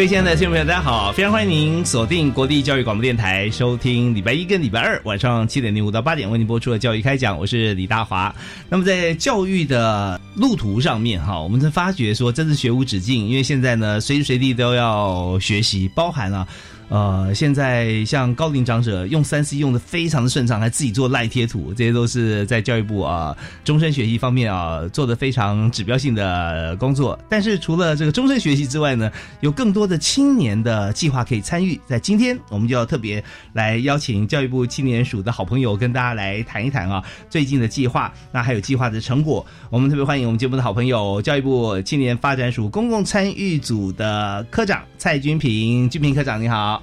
各位亲爱的听众朋友，大家好！非常欢迎您锁定国立教育广播电台，收听礼拜一跟礼拜二晚上七点零五到八点为您播出的教育开讲，我是李大华。那么在教育的路途上面，哈，我们在发觉说，真是学无止境，因为现在呢，随时随地都要学习，包含了。呃，现在像高龄长者用三 C 用的非常的顺畅，还自己做赖贴图，这些都是在教育部啊终身学习方面啊做的非常指标性的工作。但是除了这个终身学习之外呢，有更多的青年的计划可以参与。在今天，我们就要特别来邀请教育部青年署的好朋友跟大家来谈一谈啊最近的计划，那还有计划的成果。我们特别欢迎我们节目的好朋友教育部青年发展署公共参与组的科长蔡君平，君平科长你好。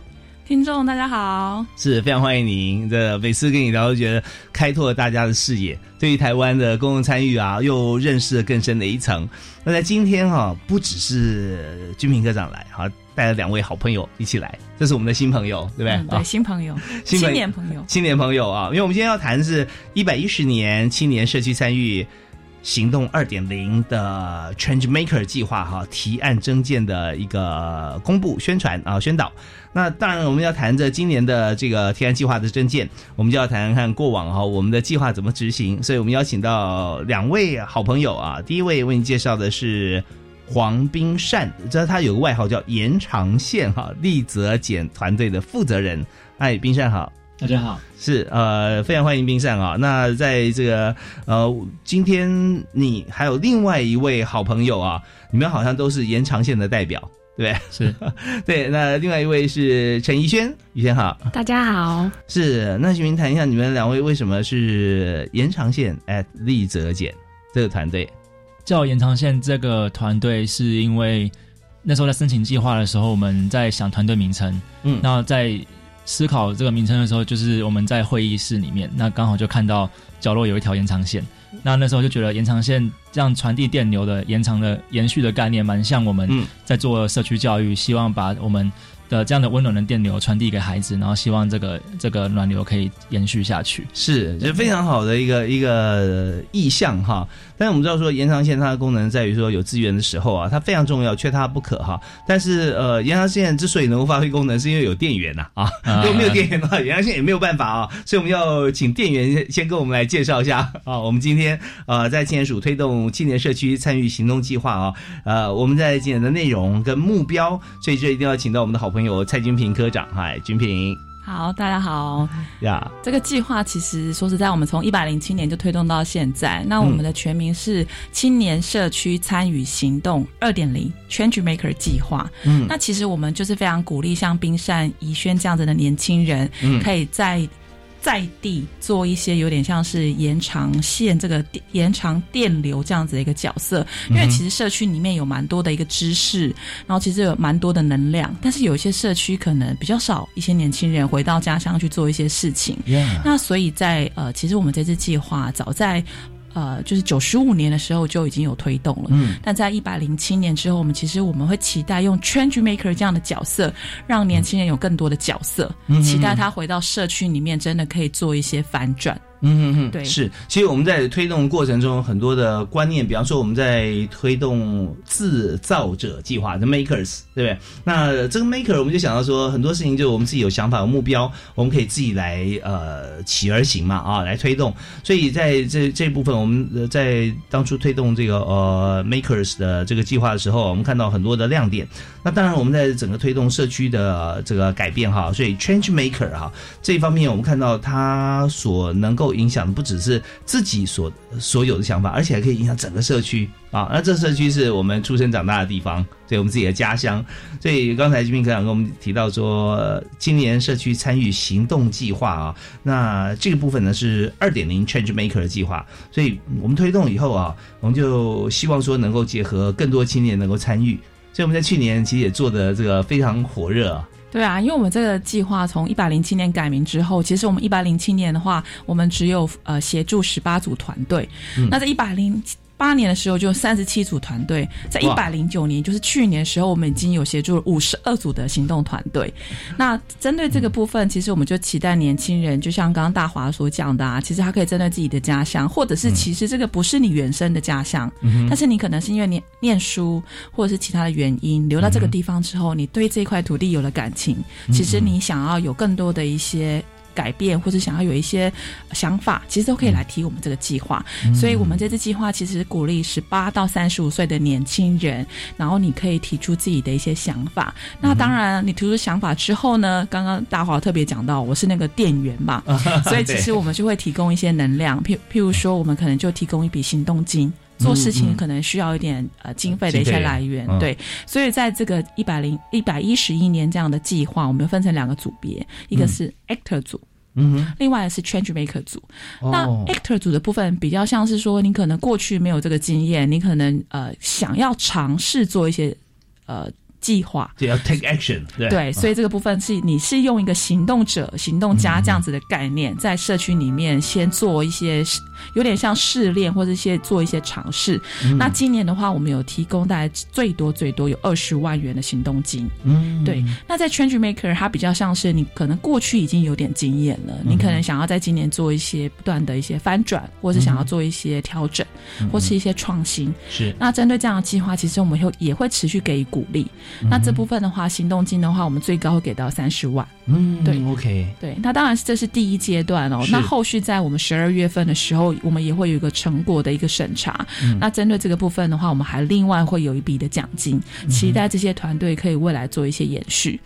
听众大家好，是非常欢迎您。这每次跟你聊，都觉得开拓了大家的视野，对于台湾的公共参与啊，又认识了更深的一层。那在今天哈，不只是军平科长来，哈，带了两位好朋友一起来，这是我们的新朋友，对不对？对，新朋友，青年朋友，青年朋友啊，因为我们今天要谈的是一百一十年青年社区参与。行动二点零的 Change Maker 计划哈提案征件的一个公布宣传啊宣导。那当然我们要谈着今年的这个提案计划的征件，我们就要谈谈过往哈我们的计划怎么执行。所以我们邀请到两位好朋友啊，第一位为你介绍的是黄冰善，知道他有个外号叫延长线哈立泽简团队的负责人。哎，冰善好。大家好，是呃，非常欢迎冰善啊。那在这个呃，今天你还有另外一位好朋友啊，你们好像都是延长线的代表，对不对？是，对。那另外一位是陈怡轩，怡轩好，大家好。是，那请您谈一下你们两位为什么是延长线 at 立泽简这个团队？叫延长线这个团队，是因为那时候在申请计划的时候，我们在想团队名称，嗯，那在。思考这个名称的时候，就是我们在会议室里面，那刚好就看到角落有一条延长线，那那时候就觉得延长线这样传递电流的延长的延续的概念，蛮像我们在做社区教育，希望把我们。的这样的温暖的电流传递给孩子，然后希望这个这个暖流可以延续下去，是是非常好的一个一个意向哈。但是我们知道说延长线它的功能在于说有资源的时候啊，它非常重要，缺它不可哈。但是呃，延长线之所以能够发挥功能，是因为有电源呐啊。如果没有电源的话，延长线也没有办法啊。所以我们要请电源先跟我们来介绍一下啊。我们今天呃在青年署推动青年社区参与行动计划啊，呃我们在今年的内容跟目标，所以这一定要请到我们的好朋友。朋友蔡金平科长，嗨，金平，好，大家好呀。这个计划其实说实在，我们从一百零七年就推动到现在。那我们的全名是青年社区参与行动二点零 Change Maker 计划。嗯，那其实我们就是非常鼓励像冰山、怡轩这样子的年轻人，可以在。在地做一些有点像是延长线这个延长电流这样子的一个角色，因为其实社区里面有蛮多的一个知识，然后其实有蛮多的能量，但是有一些社区可能比较少一些年轻人回到家乡去做一些事情。那所以在呃，其实我们这次计划早在。呃，就是九十五年的时候就已经有推动了，嗯，但在一百零七年之后，我们其实我们会期待用 change maker 这样的角色，让年轻人有更多的角色，嗯期待他回到社区里面，真的可以做一些反转。嗯嗯嗯，对，是。其实我们在推动过程中，很多的观念，比方说我们在推动制造者计划的 makers，对不对？那这个 maker，我们就想到说，很多事情就是我们自己有想法、有目标，我们可以自己来呃起而行嘛，啊，来推动。所以在这这部分，我们我们在当初推动这个呃 makers 的这个计划的时候，我们看到很多的亮点。那当然，我们在整个推动社区的这个改变哈，所以 change maker 哈这一方面，我们看到它所能够影响的不只是自己所所有的想法，而且还可以影响整个社区啊。那这社区是我们出生长大的地方，对我们自己的家乡。所以刚才金明科长跟我们提到说，今年社区参与行动计划啊，那这个部分呢是二点零 change maker 的计划。所以我们推动以后啊，我们就希望说能够结合更多青年能够参与。所以我们在去年其实也做的这个非常火热。对啊，因为我们这个计划从一百零七年改名之后，其实我们一百零七年的话，我们只有呃协助十八组团队。那在一百零八年的时候就三十七组团队，在一百零九年，就是去年的时候，我们已经有协助了五十二组的行动团队。那针对这个部分，其实我们就期待年轻人，就像刚刚大华所讲的啊，其实他可以针对自己的家乡，或者是其实这个不是你原生的家乡，但是你可能是因为念念书或者是其他的原因留到这个地方之后，你对这块土地有了感情，其实你想要有更多的一些。改变或者想要有一些想法，其实都可以来提我们这个计划。所以，我们这次计划其实鼓励十八到三十五岁的年轻人，然后你可以提出自己的一些想法。那当然，你提出想法之后呢，刚刚大华特别讲到，我是那个店员嘛，所以其实我们就会提供一些能量，譬譬如说，我们可能就提供一笔行动金，做事情可能需要一点呃经费的一些来源。对，所以在这个一百零一百一十一年这样的计划，我们分成两个组别，一个是 actor 组。嗯，另外是 change maker 组，那 actor 组的部分比较像是说，你可能过去没有这个经验，你可能呃想要尝试做一些呃。计划就要 take action，对，所以这个部分是你是用一个行动者、行动家这样子的概念，在社区里面先做一些有点像试炼或者一些做一些尝试。那今年的话，我们有提供大概最多最多有二十万元的行动金。嗯，对。那在 change maker，它比较像是你可能过去已经有点经验了，你可能想要在今年做一些不断的一些翻转，或是想要做一些调整，或是一些创新。是。那针对这样的计划，其实我们会也会持续给予鼓励。那这部分的话，行动金的话，我们最高会给到三十万。嗯，对，OK，对。那当然，这是第一阶段哦。那后续在我们十二月份的时候，我们也会有一个成果的一个审查。那针对这个部分的话，我们还另外会有一笔的奖金，期待这些团队可以未来做一些延续。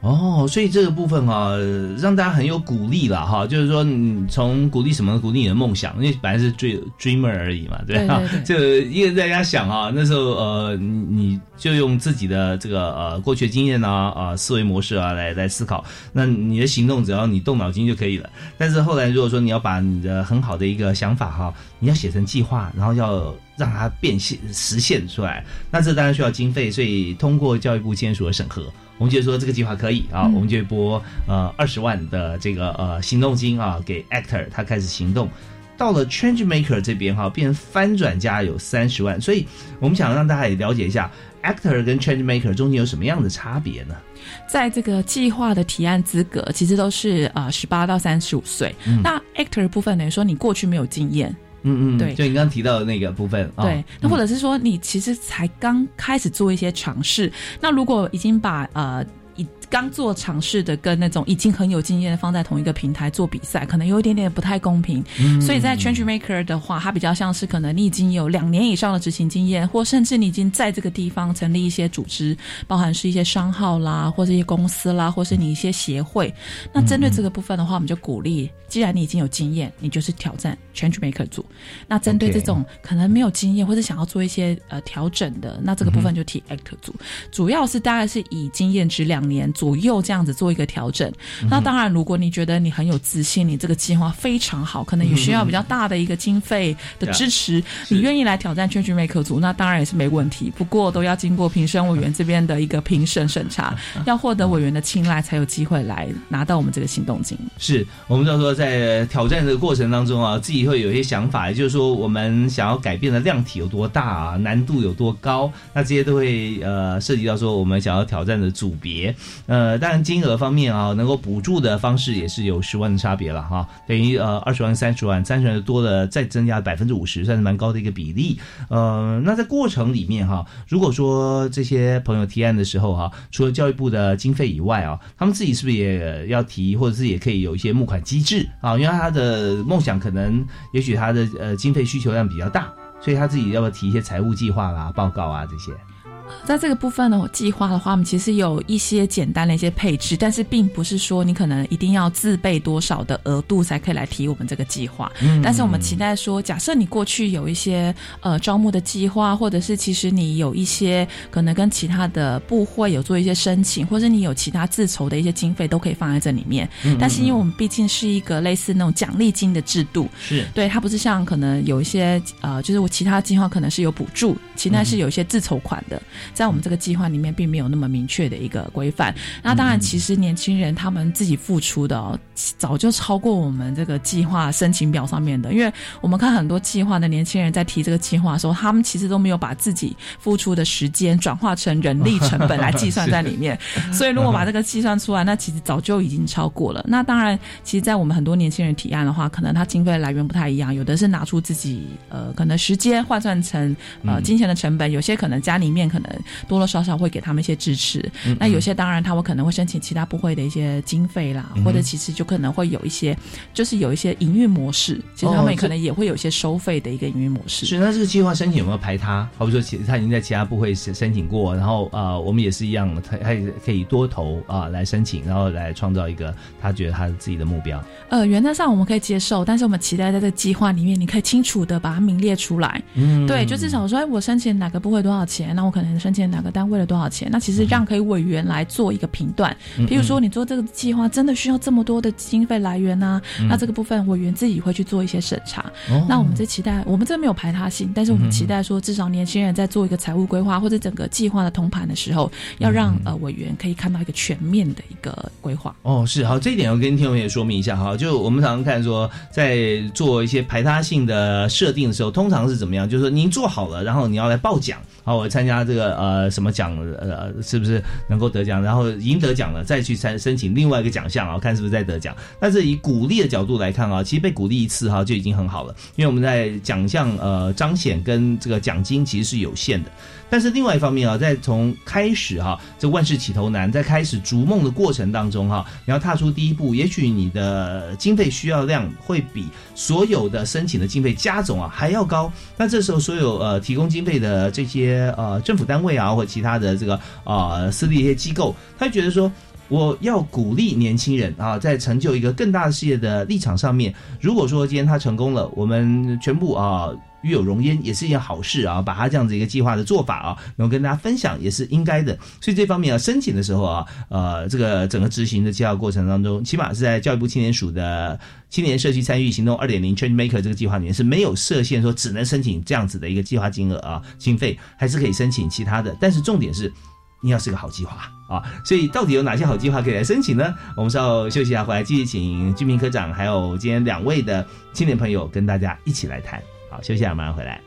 哦，所以这个部分啊，让大家很有鼓励了哈。就是说，你从鼓励什么？鼓励你的梦想，因为本来是 dream dreamer 而已嘛，对吧？就一个人在家想啊，那时候呃，你就用自己的这个呃过去的经验啊啊思维模式啊来来思考。那你的行动只要你动脑筋就可以了。但是后来如果说你要把你的很好的一个想法哈，你要写成计划，然后要让它变现实现出来，那这当然需要经费，所以通过教育部签署的审核。我们就说这个计划可以啊，我们就拨呃二十万的这个呃行动金啊给 actor，他开始行动。到了 change maker 这边哈，变翻转家有三十万，所以我们想让大家也了解一下 actor 跟 change maker 中间有什么样的差别呢？在这个计划的提案资格，其实都是呃十八到三十五岁。那 actor 部分等于说你过去没有经验。嗯嗯，对，就你刚刚提到的那个部分，对，那或者是说你其实才刚开始做一些尝试，那如果已经把呃。刚做尝试的跟那种已经很有经验的放在同一个平台做比赛，可能有一点点不太公平。所以在 Change Maker 的话，它比较像是可能你已经有两年以上的执行经验，或甚至你已经在这个地方成立一些组织，包含是一些商号啦，或是一些公司啦，或是你一些协会。那针对这个部分的话，我们就鼓励，既然你已经有经验，你就是挑战 Change Maker 组。那针对这种可能没有经验或者想要做一些呃调整的，那这个部分就提 Act 组。主要是大概是以经验值两年。左右这样子做一个调整，那当然，如果你觉得你很有自信，你这个计划非常好，可能也需要比较大的一个经费的支持，你愿意来挑战 Change Maker 组，那当然也是没问题。不过都要经过评审委员这边的一个评审审查，要获得委员的青睐，才有机会来拿到我们这个行动金。是我们到时候在挑战这个过程当中啊，自己会有一些想法，也就是说，我们想要改变的量体有多大啊，难度有多高，那这些都会呃涉及到说我们想要挑战的组别。呃，当然金额方面啊，能够补助的方式也是有十万的差别了哈，等于呃二十万三十万，三十万多了再增加百分之五十，算是蛮高的一个比例。呃，那在过程里面哈，如果说这些朋友提案的时候哈，除了教育部的经费以外啊，他们自己是不是也要提，或者是也可以有一些募款机制啊？因为他的梦想可能，也许他的呃经费需求量比较大，所以他自己要不要提一些财务计划啦、报告啊这些？在这个部分呢，计划的话，我们其实有一些简单的一些配置，但是并不是说你可能一定要自备多少的额度才可以来提我们这个计划。嗯，但是我们期待说，假设你过去有一些呃招募的计划，或者是其实你有一些可能跟其他的部会有做一些申请，或者你有其他自筹的一些经费，都可以放在这里面。嗯，但是因为我们毕竟是一个类似那种奖励金的制度，是对它不是像可能有一些呃，就是我其他计划可能是有补助，其他是有一些自筹款的。在我们这个计划里面，并没有那么明确的一个规范。那当然，其实年轻人他们自己付出的，早就超过我们这个计划申请表上面的。因为我们看很多计划的年轻人在提这个计划的时候，他们其实都没有把自己付出的时间转化成人力成本来计算在里面。所以，如果把这个计算出来，那其实早就已经超过了。那当然，其实，在我们很多年轻人提案的话，可能他经费来源不太一样，有的是拿出自己呃，可能时间换算成呃金钱的成本，有些可能家里面可能。多多少少会给他们一些支持，那有些当然他们可能会申请其他部会的一些经费啦，或者其实就可能会有一些，就是有一些营运模式，其实他们可能也会有一些收费的一个营运模式。是，那这个计划申请有没有排他？好比说，其实他已经在其他部会申申请过，然后呃，我们也是一样，他他可以多投啊来申请，然后来创造一个他觉得他自己的目标。呃，原则上我们可以接受，但是我们期待在这个计划里面，你可以清楚的把它名列出来。嗯，对，就至少说，哎，我申请哪个部会多少钱，那我可能申请哪个单位了多少钱？那其实让可以委员来做一个评断。比如说，你做这个计划真的需要这么多的经费来源呢？那这个部分委员自己会去做一些审查。那我们这期待，我们这没有排他性，但是我们期待说，至少年轻人在做一个财务规划或者整个计划的通盘的时候，要让呃委员可以看到一个全面的一个规划。哦，是好，这一点要跟听众也说明一下哈。就我们常常看说，在做一些排他性的设定的时候，通常是怎么样？就是说您做好了，然后你要来报奖。好，我参加这个呃什么奖呃是不是能够得奖？然后赢得奖了再去参申请另外一个奖项啊，看是不是再得奖。但是以鼓励的角度来看啊，其实被鼓励一次哈就已经很好了，因为我们在奖项呃彰显跟这个奖金其实是有限的。但是另外一方面啊，在从开始哈，这万事起头难，在开始逐梦的过程当中哈，你要踏出第一步，也许你的经费需要量会比所有的申请的经费加总啊还要高。那这时候所有呃提供经费的这些呃政府单单位啊，或其他的这个啊私立一些机构，他觉得说我要鼓励年轻人啊，在成就一个更大的事业的立场上面，如果说今天他成功了，我们全部啊。与有荣焉也是一件好事啊！把他这样子一个计划的做法啊，能够跟大家分享也是应该的。所以这方面啊，申请的时候啊，呃，这个整个执行的计划过程当中，起码是在教育部青年署的青年社区参与行动二点零 Change Maker 这个计划里面是没有设限说只能申请这样子的一个计划金额啊，经费还是可以申请其他的。但是重点是，你要是个好计划啊！所以到底有哪些好计划可以来申请呢？我们稍后休息一下，回来继续请居民科长还有今天两位的青年朋友跟大家一起来谈。好，休息啊，马上回来。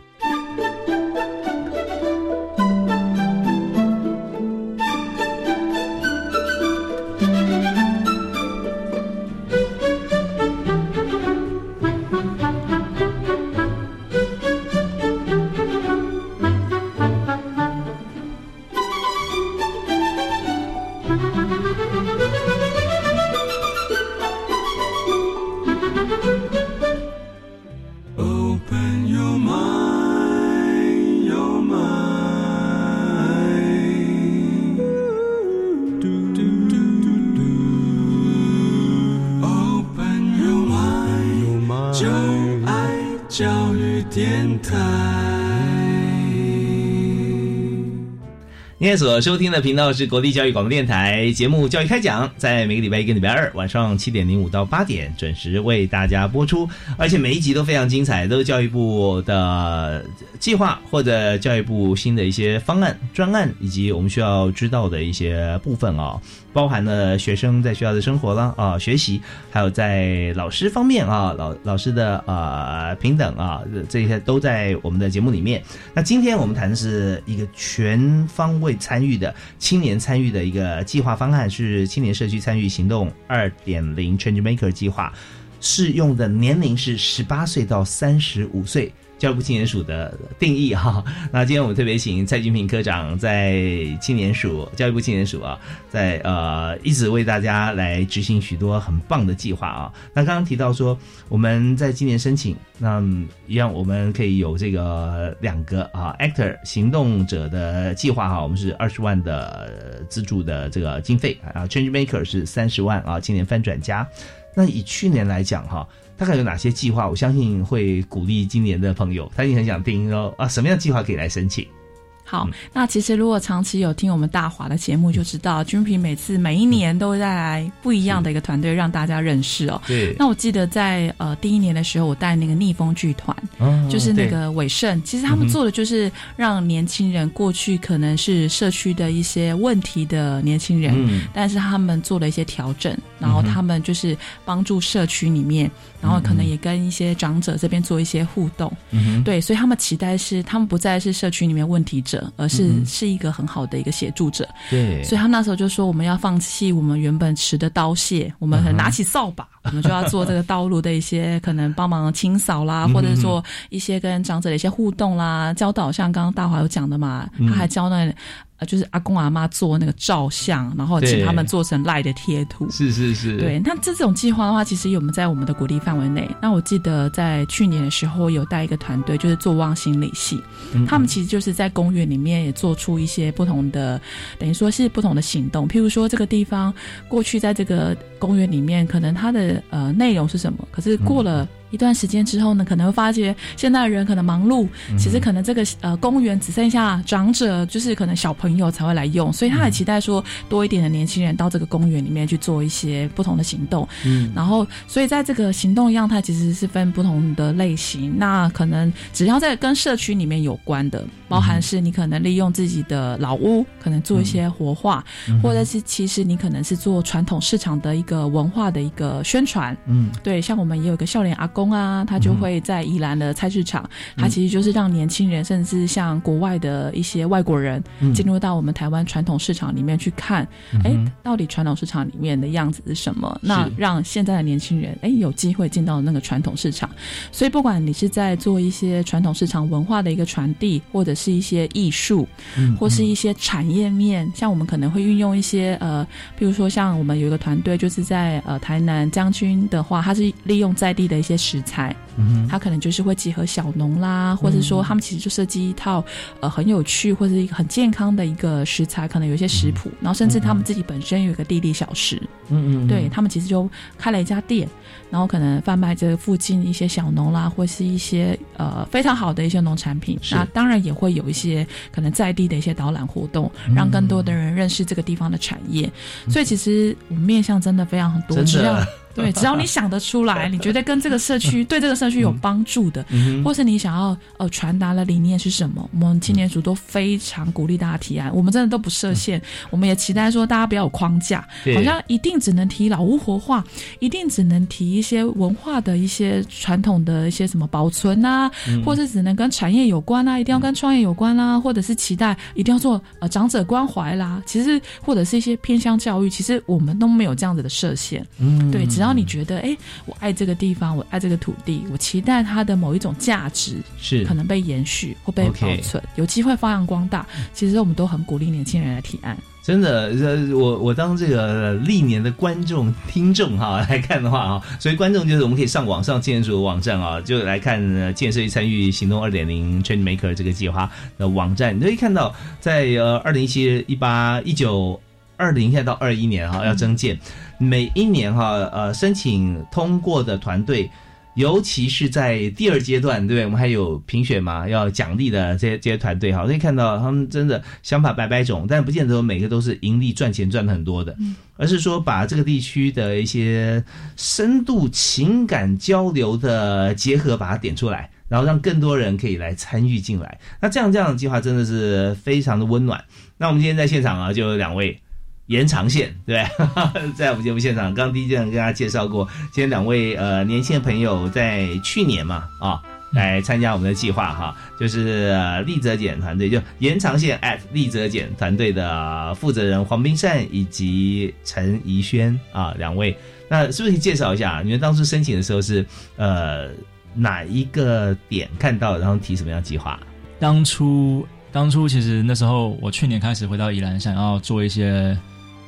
今天所收听的频道是国立教育广播电台节目《教育开讲》，在每个礼拜一跟礼拜二晚上七点零五到八点准时为大家播出，而且每一集都非常精彩，都是教育部的计划或者教育部新的一些方案、专案，以及我们需要知道的一些部分啊。包含了学生在学校的生活了啊，学习，还有在老师方面啊，老老师的呃平等啊，这些都在我们的节目里面。那今天我们谈的是一个全方位。参与的青年参与的一个计划方案，是青年社区参与行动二点零 Change Maker 计划，适用的年龄是十八岁到三十五岁。教育部青年署的定义哈，那今天我们特别请蔡金平科长在青年署教育部青年署啊，在呃一直为大家来执行许多很棒的计划啊。那刚刚提到说我们在今年申请，那一样我们可以有这个两个啊 Actor 行动者的计划哈，我们是二十万的资助的这个经费啊，Change Maker 是三十万啊，青年翻转家。那以去年来讲哈。大概有哪些计划？我相信会鼓励今年的朋友，他已经很想听说啊，什么样计划可以来申请？好，那其实如果长期有听我们大华的节目，就知道君平每次每一年都会带来不一样的一个团队让大家认识哦。对。那我记得在呃第一年的时候，我带那个逆风剧团，就是那个伟盛，其实他们做的就是让年轻人过去可能是社区的一些问题的年轻人，但是他们做了一些调整，然后他们就是帮助社区里面，然后可能也跟一些长者这边做一些互动。嗯对，所以他们期待是他们不再是社区里面问题者。而是是一个很好的一个协助者，对，所以他那时候就说我们要放弃我们原本持的刀械，我们拿起扫把，我们就要做这个道路的一些可能帮忙清扫啦，或者是做一些跟长者的一些互动啦，教导，像刚刚大华有讲的嘛，他还教那。就是阿公阿妈做那个照相，然后请他们做成赖的贴图。是是是。对，那这种计划的话，其实我们在我们的鼓励范围内。那我记得在去年的时候，有带一个团队，就是做望心理系，他们其实就是在公园里面也做出一些不同的，等于说是不同的行动。譬如说，这个地方过去在这个公园里面，可能它的呃内容是什么，可是过了。一段时间之后呢，可能会发觉现在人可能忙碌，其实可能这个呃公园只剩下长者，就是可能小朋友才会来用，所以他也期待说多一点的年轻人到这个公园里面去做一些不同的行动。嗯，然后所以在这个行动样态其实是分不同的类型，那可能只要在跟社区里面有关的，包含是你可能利用自己的老屋，可能做一些活化，或者是其实你可能是做传统市场的一个文化的一个宣传。嗯，对，像我们也有个笑脸阿公。工啊，他就会在宜兰的菜市场，他其实就是让年轻人，甚至像国外的一些外国人，进入到我们台湾传统市场里面去看，哎，到底传统市场里面的样子是什么？那让现在的年轻人，哎，有机会进到那个传统市场。所以，不管你是在做一些传统市场文化的一个传递，或者是一些艺术，或是一些产业面，像我们可能会运用一些呃，比如说像我们有一个团队，就是在呃台南将军的话，他是利用在地的一些。食材，嗯，他可能就是会结合小农啦，或者说他们其实就设计一套呃很有趣或者一个很健康的一个食材，可能有一些食谱，然后甚至他们自己本身有一个地利小食，嗯嗯，对他们其实就开了一家店，然后可能贩卖这附近一些小农啦，或是一些呃非常好的一些农产品，那当然也会有一些可能在地的一些导览活动，让更多的人认识这个地方的产业，所以其实我们面向真的非常很多，只要对，只要你想得出来，你觉得跟这个社区 对这个社区有帮助的，或是你想要呃传达的理念是什么，我们青年组都非常鼓励大家提案。我们真的都不设限，我们也期待说大家不要有框架，好像一定只能提老屋活化，一定只能提一些文化的一些传统的一些什么保存啊，或是只能跟产业有关啊，一定要跟创业有关啦，或者是期待一定要做呃长者关怀啦，其实或者是一些偏向教育，其实我们都没有这样子的设限。嗯，对。只要你觉得，哎，我爱这个地方，我爱这个土地，我期待它的某一种价值是可能被延续或被保存，有机会发扬光大。其实我们都很鼓励年轻人来提案。真的，呃，我我当这个历年的观众听众哈 来看的话啊，所以观众就是我们可以上网上建筑网站啊，就来看建设与参与行动二点零 Change Maker 这个计划的网站，你可以看到在呃二零一七、一八、一九。二零现在到二一年哈，要增建，每一年哈，呃，申请通过的团队，尤其是在第二阶段，对不对？我们还有评选嘛，要奖励的这些这些团队哈，可以看到他们真的想法百百种，但不见得每个都是盈利赚钱赚的很多的，而是说把这个地区的一些深度情感交流的结合，把它点出来，然后让更多人可以来参与进来。那这样这样的计划真的是非常的温暖。那我们今天在现场啊，就有两位。延长线对，在我们节目现场，刚第一段跟大家介绍过，今天两位呃年轻的朋友在去年嘛啊，来参加我们的计划哈，就是立泽简团队，就延长线 at 立泽简团队的负责人黄冰善以及陈怡轩啊两位，那是不是可以介绍一下？你们当初申请的时候是呃哪一个点看到，然后提什么样计划？当初当初其实那时候我去年开始回到宜兰，想要做一些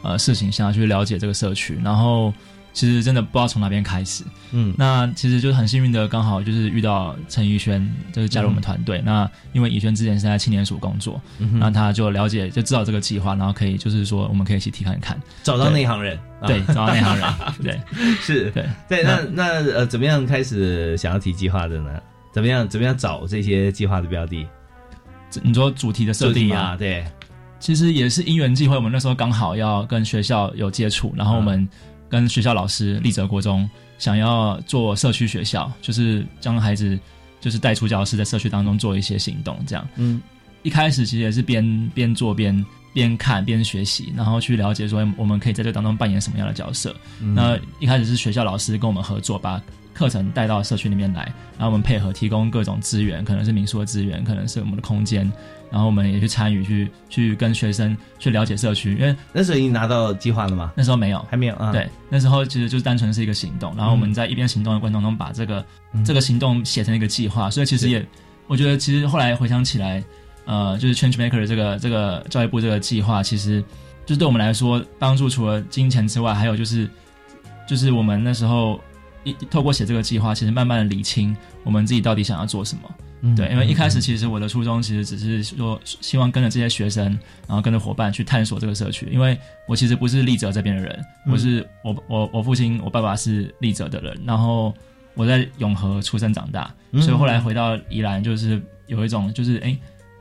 呃事情，想要去了解这个社区，然后。其实真的不知道从哪边开始，嗯，那其实就是很幸运的，刚好就是遇到陈怡轩，就是加入我们团队。那因为怡轩之前是在青年署工作，那他就了解，就知道这个计划，然后可以就是说，我们可以一起提看看，找到内行人，对，找到内行人，对，是，对，对。那那呃，怎么样开始想要提计划的呢？怎么样怎么样找这些计划的标的？你说主题的设定啊？对，其实也是因缘际会，我们那时候刚好要跟学校有接触，然后我们。跟学校老师立泽国中想要做社区学校，就是将孩子就是带出教室，在社区当中做一些行动，这样。嗯，一开始其实也是边边做边边看边学习，然后去了解说我们可以在这当中扮演什么样的角色。那一开始是学校老师跟我们合作，把课程带到社区里面来，然后我们配合提供各种资源，可能是民宿的资源，可能是我们的空间。然后我们也去参与，去去跟学生去了解社区，因为那时候已经拿到计划了吗？那时候没有，还没有啊。对，那时候其实就是单纯是一个行动，然后我们在一边行动的过程中，把这个这个行动写成一个计划。所以其实也，我觉得其实后来回想起来，呃，就是 Change Maker 这个这个教育部这个计划，其实就是对我们来说帮助，除了金钱之外，还有就是就是我们那时候一透过写这个计划，其实慢慢的理清我们自己到底想要做什么。对，因为一开始其实我的初衷其实只是说，希望跟着这些学生，然后跟着伙伴去探索这个社区。因为我其实不是立泽这边的人，我是我我我父亲我爸爸是立泽的人，然后我在永和出生长大，所以后来回到宜兰，就是有一种就是哎，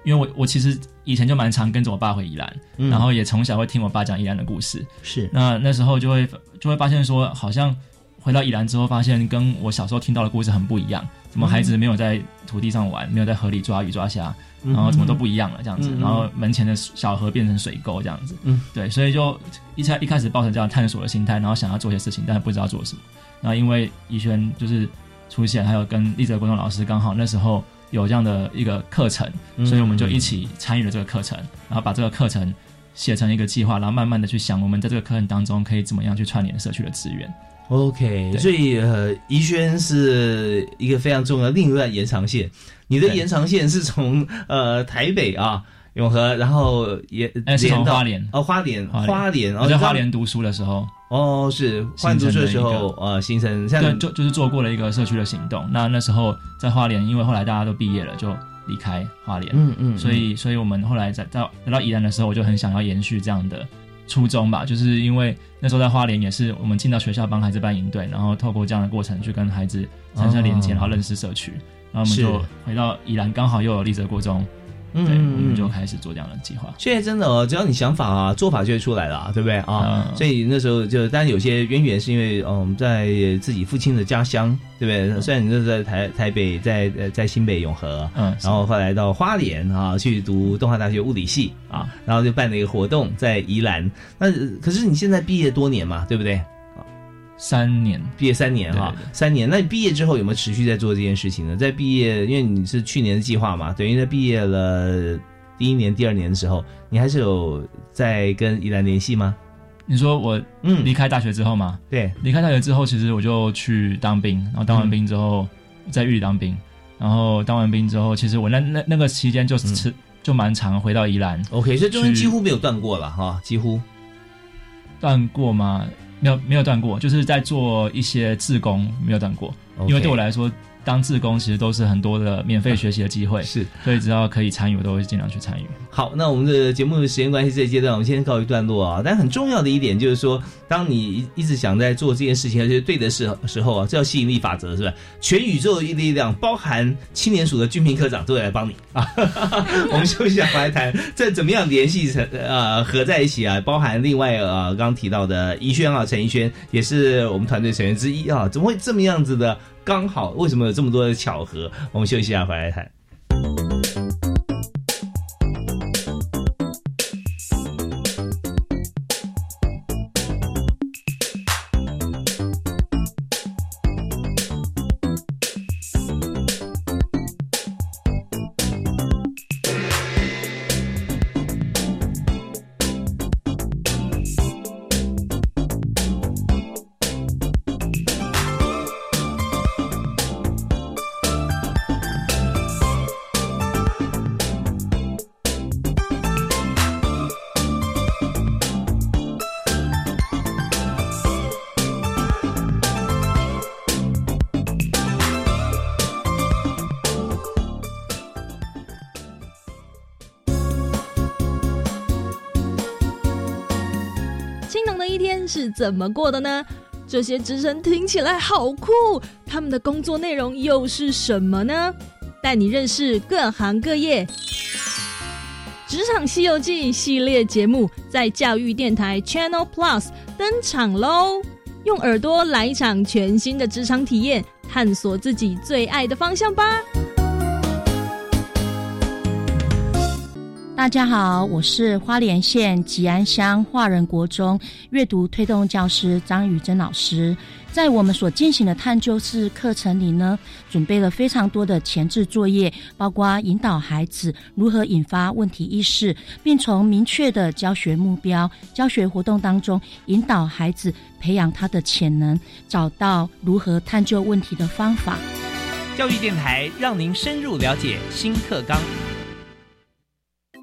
因为我我其实以前就蛮常跟着我爸回宜兰，然后也从小会听我爸讲宜兰的故事。是，那那时候就会就会发现说，好像回到宜兰之后，发现跟我小时候听到的故事很不一样。怎么孩子没有在土地上玩，没有在河里抓鱼抓虾，然后怎么都不一样了这样子，然后门前的小河变成水沟这样子，嗯，对，所以就一开一开始抱成这样探索的心态，然后想要做些事情，但是不知道做什么。然后因为怡轩就是出现，还有跟立泽国中老师刚好那时候有这样的一个课程，所以我们就一起参与了这个课程，然后把这个课程写成一个计划，然后慢慢的去想我们在这个课程当中可以怎么样去串联社区的资源。OK，所以呃，宜轩是一个非常重要的另一段延长线。你的延长线是从呃台北啊永和，然后也连到花莲。哦花莲花莲，我在花莲读书的时候。哦是花莲读书的时候呃形成对就就是做过了一个社区的行动。那那时候在花莲，因为后来大家都毕业了，就离开花莲，嗯嗯，所以所以我们后来在到来到宜兰的时候，我就很想要延续这样的。初衷吧，就是因为那时候在花莲也是我们进到学校帮孩子办营队，然后透过这样的过程去跟孩子产生连接，然后认识社区，然后我们就回到宜兰，刚好又有立泽国中。嗯，我们就开始做这样的计划。现在真的哦，只要你想法啊，做法就会出来了，对不对啊？所以那时候就，当然有些渊源是因为，嗯，在自己父亲的家乡，对不对？虽然你是在台台北，在呃在新北永和，嗯，然后后来到花莲啊，去读东华大学物理系啊，然后就办了一个活动在宜兰。那可是你现在毕业多年嘛，对不对？三年毕业三年哈，三年。那你毕业之后有没有持续在做这件事情呢？在毕业，因为你是去年的计划嘛，等于在毕业了第一年、第二年的时候，你还是有在跟宜兰联系吗？你说我嗯离开大学之后嘛？对，离开大学之后，其实我就去当兵，然后当完兵之后在狱里当兵，然后当完兵之后，其实我那那那个期间就是就蛮长，回到宜兰。OK，所以中间几乎没有断过了哈，几乎断过吗？没有没有断过，就是在做一些自工，没有断过。因为对我来说，当志工其实都是很多的免费学习的机会，是，所以只要可以参与，我都会尽量去参与。好，那我们的节目的时间关系，这一阶段我们先告一段落啊。但很重要的一点就是说，当你一直想在做这件事情，而且对的时时候啊，这叫吸引力法则，是吧？全宇宙的力量，包含青年署的军平科长都会来帮你啊。我们休息一下，回来谈这怎么样联系成呃合在一起啊？包含另外呃刚刚提到的怡轩啊，陈怡轩也是我们团队成员之一啊，怎么会这么样子的？刚好，为什么有这么多的巧合？我们休息一下，回来谈。怎么过的呢？这些职称听起来好酷，他们的工作内容又是什么呢？带你认识各行各业。职场西游记系列节目在教育电台 Channel Plus 登场喽！用耳朵来一场全新的职场体验，探索自己最爱的方向吧。大家好，我是花莲县吉安乡华人国中阅读推动教师张宇珍老师。在我们所进行的探究式课程里呢，准备了非常多的前置作业，包括引导孩子如何引发问题意识，并从明确的教学目标、教学活动当中引导孩子培养他的潜能，找到如何探究问题的方法。教育电台让您深入了解新课纲。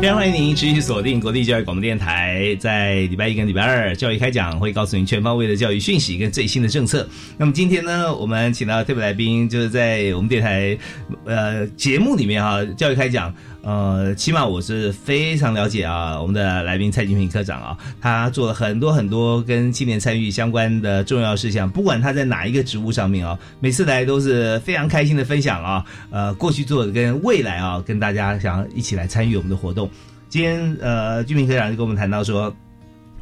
非常欢迎您持续锁定国立教育广播电台，在礼拜一跟礼拜二教育开讲会告诉您全方位的教育讯息跟最新的政策。那么今天呢，我们请到特别来宾，就是在我们电台呃节目里面哈，教育开讲。呃，起码我是非常了解啊，我们的来宾蔡金平科长啊，他做了很多很多跟青年参与相关的重要事项，不管他在哪一个职务上面啊，每次来都是非常开心的分享啊，呃，过去做的跟未来啊，跟大家想要一起来参与我们的活动。今天呃，居民科长就跟我们谈到说。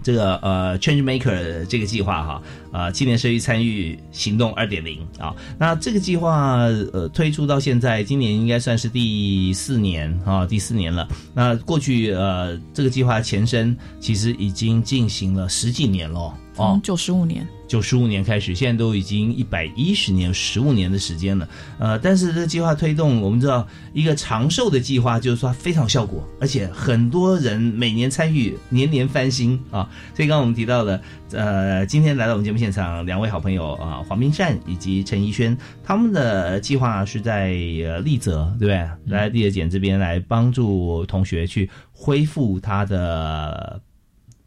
这个呃，Change Maker 这个计划哈，呃，青年社区参与行动二点零啊，那这个计划呃推出到现在，今年应该算是第四年啊，第四年了。那过去呃，这个计划前身其实已经进行了十几年了。从九十五年，九十五年开始，现在都已经一百一十年，十五年的时间了。呃，但是这个计划推动，我们知道一个长寿的计划，就是说非常效果，而且很多人每年参与，年年翻新啊。所以刚刚我们提到的，呃，今天来到我们节目现场两位好朋友啊，黄明善以及陈怡轩，他们的计划是在呃丽泽，对不对？来丽泽简这边来帮助同学去恢复他的，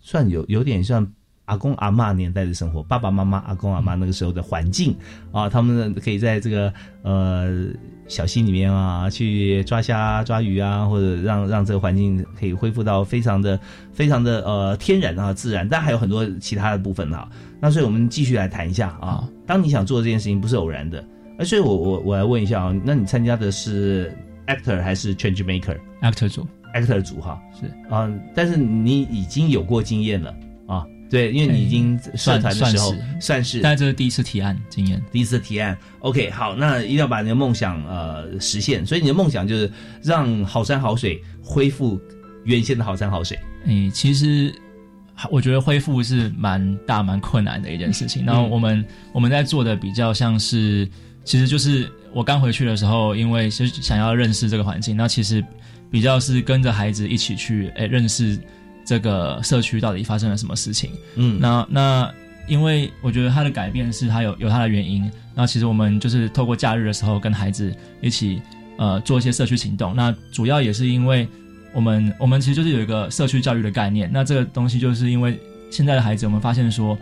算有有点像。阿公阿妈年代的生活，爸爸妈妈、阿公阿妈那个时候的环境啊，他们可以在这个呃小溪里面啊去抓虾、抓鱼啊，或者让让这个环境可以恢复到非常的、非常的呃天然啊自然。但还有很多其他的部分啊。那所以我们继续来谈一下啊。当你想做这件事情，不是偶然的。而所以我我我来问一下啊，那你参加的是 actor 还是 change maker？actor 组，actor 组哈是啊，但是你已经有过经验了啊。对，因为你已经社团的时候算是，但这是第一次提案经验，第一次提案。OK，好，那一定要把你的梦想呃实现。所以你的梦想就是让好山好水恢复原先的好山好水。诶，其实我觉得恢复是蛮大蛮困难的一件事情。然后我们我们在做的比较像是，其实就是我刚回去的时候，因为是想要认识这个环境，那其实比较是跟着孩子一起去诶认识。这个社区到底发生了什么事情？嗯，那那因为我觉得它的改变是它有有它的原因。那其实我们就是透过假日的时候跟孩子一起呃做一些社区行动。那主要也是因为我们我们其实就是有一个社区教育的概念。那这个东西就是因为现在的孩子，我们发现说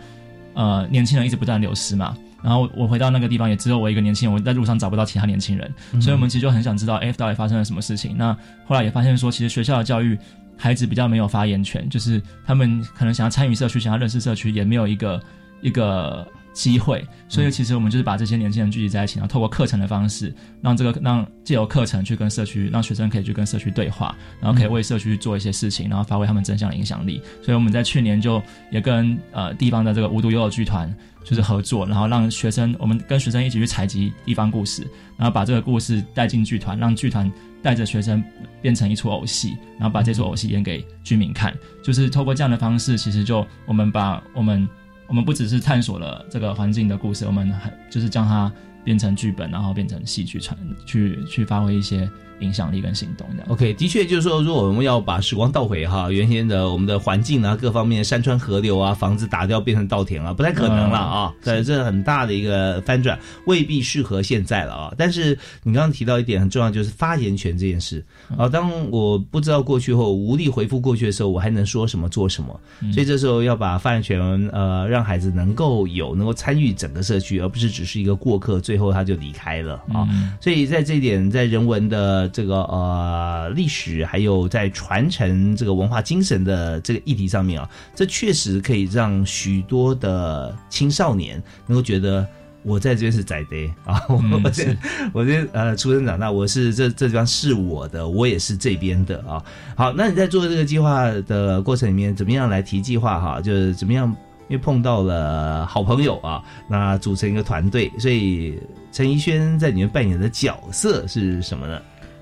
呃年轻人一直不断流失嘛。然后我回到那个地方也只有我一个年轻人，我在路上找不到其他年轻人，所以我们其实就很想知道 F 到底发生了什么事情。那后来也发现说，其实学校的教育。孩子比较没有发言权，就是他们可能想要参与社区，想要认识社区，也没有一个一个。机会，所以其实我们就是把这些年轻人聚集在一起，然后透过课程的方式，让这个让借由课程去跟社区，让学生可以去跟社区对话，然后可以为社区做一些事情，然后发挥他们正向的影响力。所以我们在去年就也跟呃地方的这个无独有偶剧团就是合作，然后让学生我们跟学生一起去采集地方故事，然后把这个故事带进剧团，让剧团带着学生变成一出偶戏，然后把这出偶戏演给居民看。就是透过这样的方式，其实就我们把我们。我们不只是探索了这个环境的故事，我们还就是将它变成剧本，然后变成戏剧传，去去发挥一些。影响力跟行动的，OK，的确就是说，如果我们要把时光倒回哈，原先的我们的环境啊，各方面山川河流啊，房子打掉变成稻田啊，不太可能了啊。对，这是很大的一个翻转，未必适合现在了啊。但是你刚刚提到一点很重要，就是发言权这件事啊。当我不知道过去后无力回复过去的时候，我还能说什么做什么？所以这时候要把发言权呃，让孩子能够有，能够参与整个社区，而不是只是一个过客，最后他就离开了啊。所以在这一点，在人文的。这个呃历史还有在传承这个文化精神的这个议题上面啊，这确实可以让许多的青少年能够觉得我在这边是宅的 啊，我这我这呃出生长大，我是这这地方是我的，我也是这边的啊。好，那你在做这个计划的过程里面，怎么样来提计划哈？就是怎么样，因为碰到了好朋友啊，那组成一个团队，所以陈怡轩在里面扮演的角色是什么呢？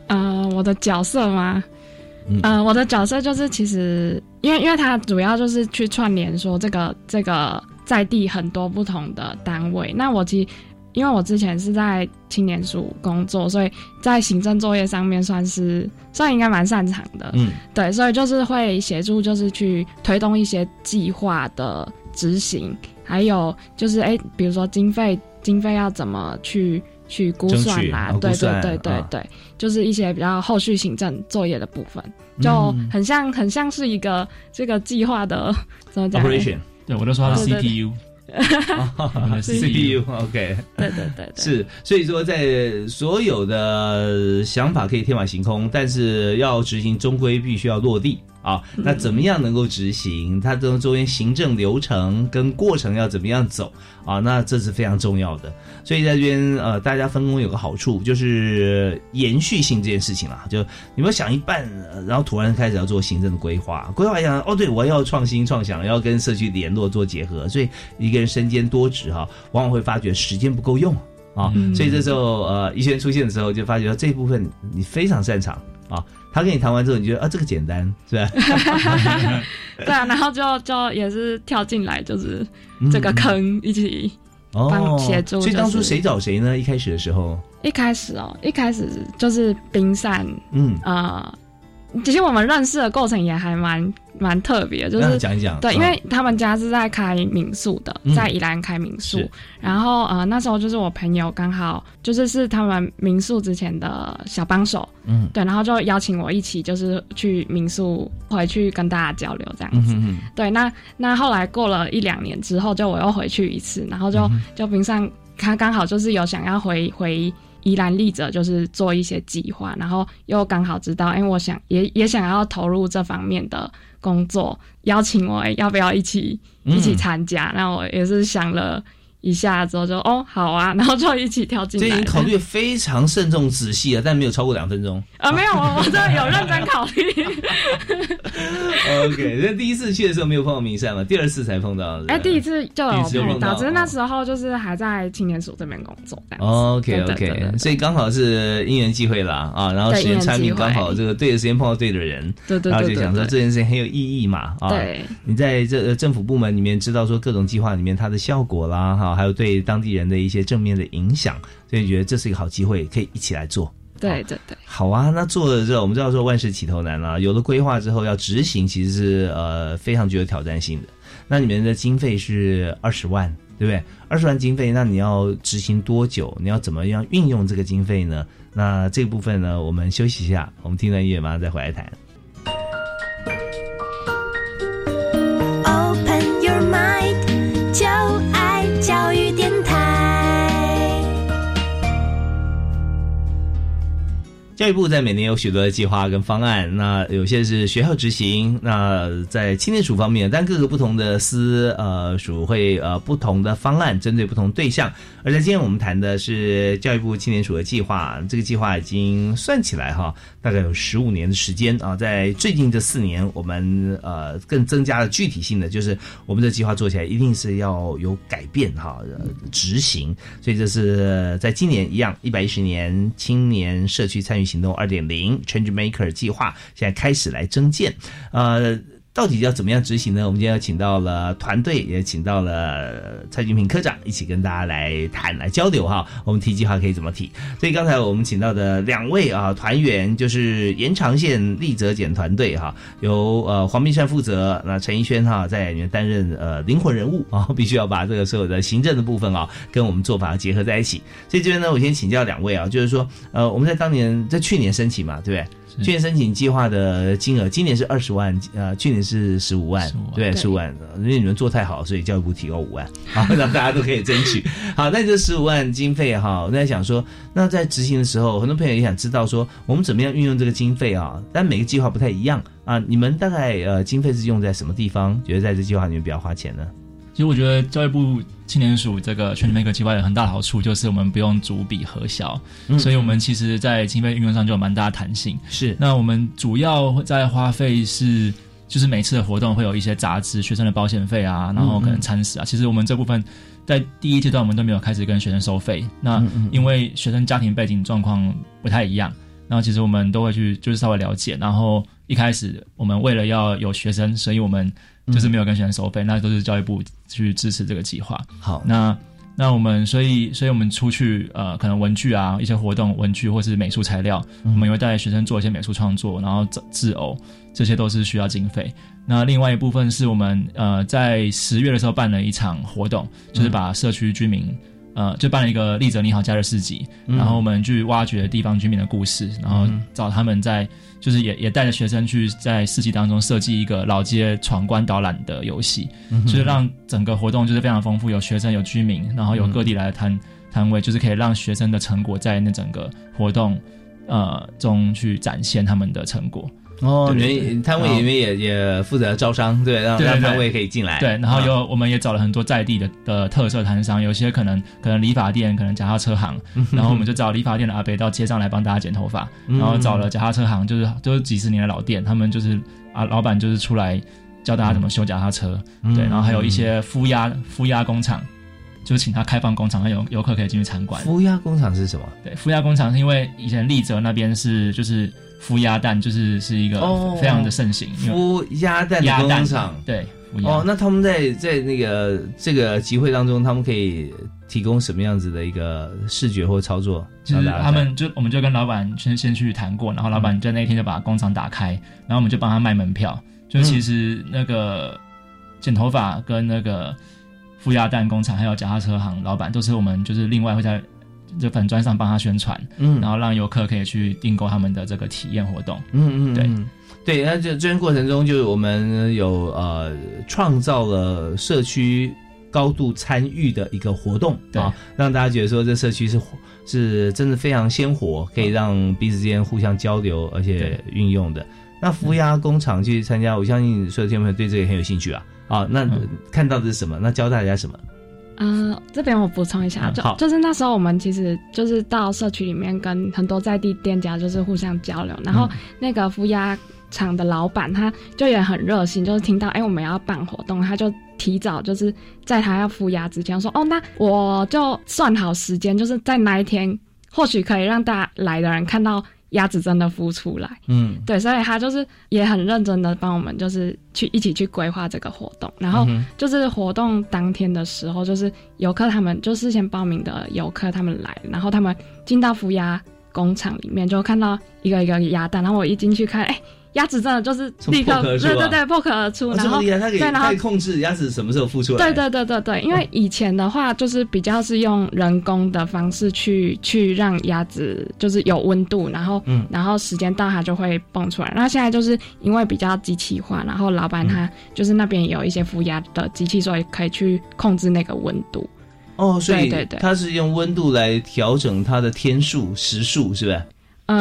呃，我的角色吗？嗯，我的角色就是其实，因为因为他主要就是去串联说这个这个在地很多不同的单位。那我其实因为我之前是在青年署工作，所以在行政作业上面算是算应该蛮擅长的。嗯，对，所以就是会协助，就是去推动一些计划的执行，还有就是哎，比如说经费经费要怎么去。去估算啦，对对对对对，就是一些比较后续行政作业的部分，就很像很像是一个这个计划的怎么讲？operation，？对，我都说它是 CPU。CPU，OK，对对 对，是，所以说在所有的想法可以天马行空，但是要执行终归必须要落地啊。那怎么样能够执行？它这中间行政流程跟过程要怎么样走啊？那这是非常重要的。所以在这边呃，大家分工有个好处就是延续性这件事情啦。就你们想一半，然后突然开始要做行政的规划，规划一下哦，对我要创新创想，要跟社区联络做结合，所以一个。人身兼多职哈，往往会发觉时间不够用啊，所以这时候呃，一轩出现的时候，就发觉这一部分你非常擅长啊。他跟你谈完之后，你觉得啊，这个简单是吧？对啊，然后就就也是跳进来，就是这个坑一起帮协助。所以当初谁找谁呢？一开始的时候，一开始哦，一开始就是冰扇，嗯啊。其实我们认识的过程也还蛮蛮特别，就是讲一讲。对，因为他们家是在开民宿的，在宜兰开民宿。然后呃，那时候就是我朋友刚好就是是他们民宿之前的小帮手，嗯，对，然后就邀请我一起就是去民宿回去跟大家交流这样子。对，那那后来过了一两年之后，就我又回去一次，然后就就冰上他刚好就是有想要回回。宜兰立者就是做一些计划，然后又刚好知道，因为我想也也想要投入这方面的工作，邀请我要不要一起一起参加？那我也是想了。一下之后就哦好啊，然后就一起跳进来。这已经考虑非常慎重仔细了，但没有超过两分钟 啊，没有，我 我真的有认真考虑。OK，那第一次去的时候没有碰到明善嘛，第二次才碰到。哎，第一次就有碰到，只是那时候就是还在青年署这边工作。OK OK，所以刚好是因缘际会啦啊，然后时间差命刚好这个对的时间碰到对的人，对对，然后就想说这件事情很有意义嘛啊。对，你在这政府部门里面知道说各种计划里面它的效果啦哈。还有对当地人的一些正面的影响，所以觉得这是一个好机会，可以一起来做。对对对，好啊！那做了之后，我们知道说万事起头难啊，有了规划之后要执行，其实是呃非常具有挑战性的。那你们的经费是二十万，对不对？二十万经费，那你要执行多久？你要怎么样运用这个经费呢？那这部分呢，我们休息一下，我们听段音乐，马上再回来谈。教育部在每年有许多的计划跟方案，那有些是学校执行。那在青年署方面，但各个不同的司呃署会呃不同的方案，针对不同对象。而在今天我们谈的是教育部青年署的计划，这个计划已经算起来哈，大概有十五年的时间啊。在最近这四年，我们呃更增加了具体性的，就是我们的计划做起来一定是要有改变哈，呃执行。所以这是在今年一样，一百一十年青年社区参与。行动二点零 Change Maker 计划现在开始来增建，呃。到底要怎么样执行呢？我们今天要请到了团队，也请到了蔡金平科长一起跟大家来谈、来交流哈。我们提计划可以怎么提？所以刚才我们请到的两位啊团员就是延长线立泽检团队哈，由呃黄明善负责，那陈怡轩哈在里面担任呃灵魂人物啊，必须要把这个所有的行政的部分啊跟我们做法结合在一起。所以这边呢，我先请教两位啊，就是说呃我们在当年在去年申请嘛，对不对？去年申请计划的金额，今年是二十万，呃，去年是十五万，对，十五万。因为你们做太好，所以教育部提高五万，好，让大家都可以争取。好，那这十五万经费哈，我在想说，那在执行的时候，很多朋友也想知道说，我们怎么样运用这个经费啊？但每个计划不太一样啊，你们大概呃经费是用在什么地方？觉得在这计划里面比较花钱呢？其实我觉得教育部青年署这个全民 Maker 计划有很大的好处，就是我们不用逐笔核销，所以我们其实在经费运用上就有蛮大的弹性。是，那我们主要在花费是，就是每次的活动会有一些杂志、学生的保险费啊，然后可能餐食啊。其实我们这部分在第一阶段我们都没有开始跟学生收费，那因为学生家庭背景状况不太一样，然后其实我们都会去就是稍微了解，然后一开始我们为了要有学生，所以我们。就是没有跟学生收费，那都是教育部去支持这个计划。好，那那我们所以所以我们出去呃，可能文具啊，一些活动文具或是美术材料，我们也会带学生做一些美术创作，然后制制偶，这些都是需要经费。那另外一部分是我们呃在十月的时候办了一场活动，就是把社区居民。呃，就办了一个立泽你好假日市集，然后我们去挖掘地方居民的故事，然后找他们在，就是也也带着学生去在市集当中设计一个老街闯关导览的游戏，就是让整个活动就是非常丰富，有学生有居民，然后有各地来的摊摊位，就是可以让学生的成果在那整个活动呃中去展现他们的成果。哦，你摊位里面也也负责招商，对，让让摊位可以进来。对，然后有我们也找了很多在地的的特色摊商，有些可能可能理发店，可能脚踏车行，然后我们就找理发店的阿伯到街上来帮大家剪头发，然后找了脚踏车行，就是都是几十年的老店，他们就是啊老板就是出来教大家怎么修脚踏车，对，然后还有一些敷压敷压工厂。就是请他开放工厂，让游游客可以进去参观。负压工厂是什么？对，负压工厂是因为以前丽泽那边是就是孵鸭蛋，就是是一个非常的盛行。孵鸭蛋的工厂，对。哦，那他们在在那个这个集会当中，他们可以提供什么样子的一个视觉或操作？就是他们就我们就跟老板先先去谈过，然后老板在那一天就把工厂打开，然后我们就帮他卖门票。就其实那个剪头发跟那个。孵鸭蛋工厂还有脚踏车行老板都是我们，就是另外会在这粉砖上帮他宣传，嗯，然后让游客可以去订购他们的这个体验活动，嗯嗯，对对，那这这过程中就是我们有呃创造了社区高度参与的一个活动啊，让大家觉得说这社区是是真的非常鲜活，可以让彼此之间互相交流而且运用的。那福鸭工厂去参加，我相信所有听众朋友对这个很有兴趣啊。啊，那看到的是什么？那教大家什么？嗯，这边我补充一下，就就是那时候我们其实就是到社区里面跟很多在地店家就是互相交流，然后那个孵鸭厂的老板他就也很热心，就是听到哎我们要办活动，他就提早就是在他要孵鸭之前说哦，那我就算好时间，就是在那一天，或许可以让大家来的人看到。鸭子真的孵出来，嗯，对，所以他就是也很认真的帮我们，就是去一起去规划这个活动。然后就是活动当天的时候，就是游客他们就事先报名的游客他们来，然后他们进到孵鸭工厂里面，就看到一个一个鸭蛋，然后我一进去看，哎。鸭子真的就是立刻对对对破壳而出，然后对，然后控制鸭子什么时候孵出来。对对对对对，因为以前的话就是比较是用人工的方式去去让鸭子就是有温度，然后嗯，然后时间到它就会蹦出来。那现在就是因为比较机器化，然后老板他就是那边有一些孵鸭的机器，所以可以去控制那个温度。哦，所以对对，它是用温度来调整它的天数时数，是不是？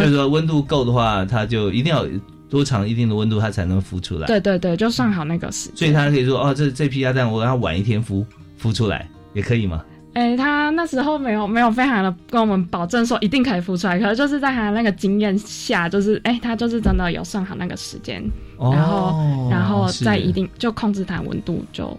就是说温度够的话，它就一定要多长一定的温度，它才能孵出来。对对对，就算好那个时间。所以他可以说哦，这这批鸭蛋我让它晚一天孵孵出来也可以吗？哎，他那时候没有没有非常的跟我们保证说一定可以孵出来，可是就是在他那个经验下，就是哎，他就是真的有算好那个时间，然后然后再一定就控制它温度就。